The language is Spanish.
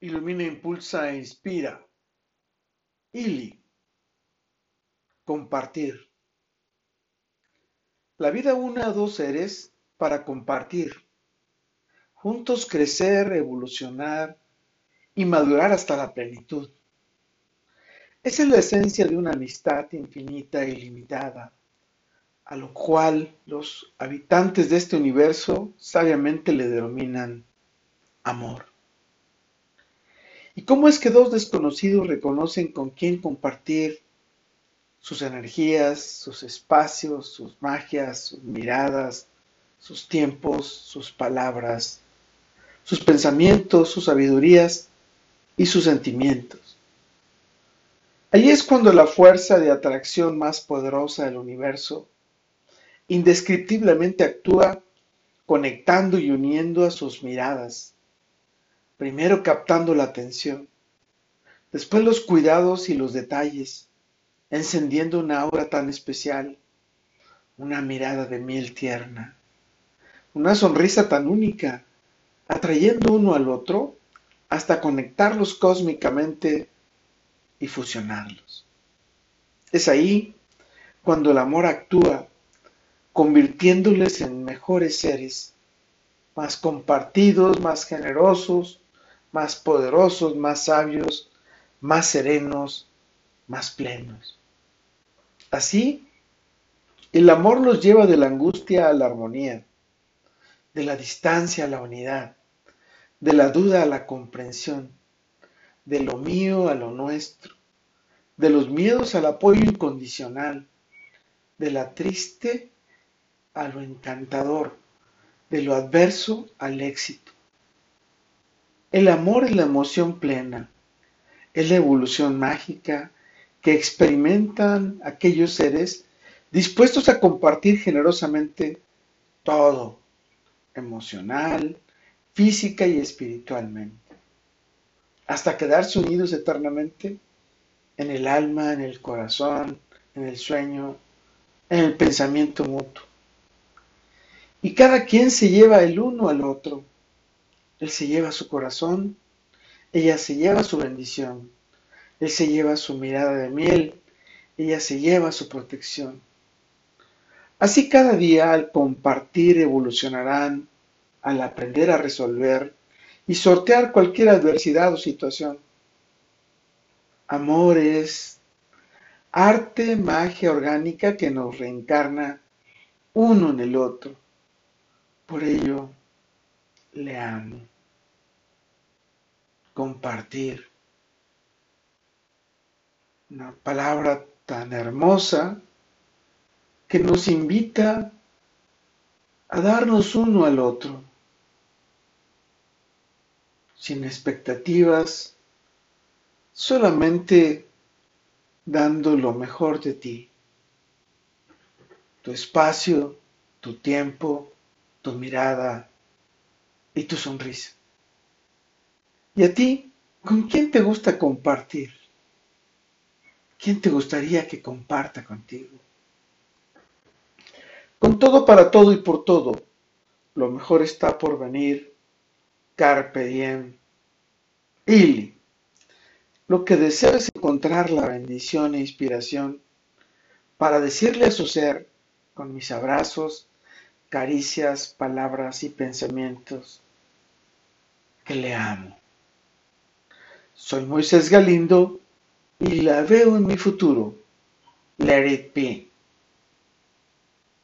Ilumina, impulsa e inspira. Ili. Compartir. La vida une a dos seres para compartir. Juntos crecer, evolucionar y madurar hasta la plenitud. Esa es la esencia de una amistad infinita e ilimitada, a lo cual los habitantes de este universo sabiamente le denominan amor. ¿Y cómo es que dos desconocidos reconocen con quién compartir sus energías, sus espacios, sus magias, sus miradas, sus tiempos, sus palabras, sus pensamientos, sus sabidurías y sus sentimientos? Allí es cuando la fuerza de atracción más poderosa del universo indescriptiblemente actúa conectando y uniendo a sus miradas, primero captando la atención, después los cuidados y los detalles, encendiendo una aura tan especial, una mirada de miel tierna, una sonrisa tan única, atrayendo uno al otro hasta conectarlos cósmicamente y fusionarlos. Es ahí cuando el amor actúa, convirtiéndoles en mejores seres, más compartidos, más generosos, más poderosos, más sabios, más serenos, más plenos. Así, el amor los lleva de la angustia a la armonía, de la distancia a la unidad, de la duda a la comprensión, de lo mío a lo nuestro, de los miedos al apoyo incondicional, de la triste a lo encantador, de lo adverso al éxito. El amor es la emoción plena, es la evolución mágica que experimentan aquellos seres dispuestos a compartir generosamente todo, emocional, física y espiritualmente, hasta quedarse unidos eternamente en el alma, en el corazón, en el sueño, en el pensamiento mutuo. Y cada quien se lleva el uno al otro él se lleva su corazón, ella se lleva su bendición, Él se lleva su mirada de miel, ella se lleva su protección. Así cada día al compartir evolucionarán, al aprender a resolver y sortear cualquier adversidad o situación. Amor es arte, magia orgánica que nos reencarna uno en el otro. Por ello, le amo compartir. Una palabra tan hermosa que nos invita a darnos uno al otro, sin expectativas, solamente dando lo mejor de ti, tu espacio, tu tiempo, tu mirada y tu sonrisa. ¿Y a ti? ¿Con quién te gusta compartir? ¿Quién te gustaría que comparta contigo? Con todo para todo y por todo, lo mejor está por venir. Carpe diem. Ili. Lo que deseo es encontrar la bendición e inspiración para decirle a su ser, con mis abrazos, caricias, palabras y pensamientos, que le amo. Soy Moisés Galindo y la veo en mi futuro. Let it be.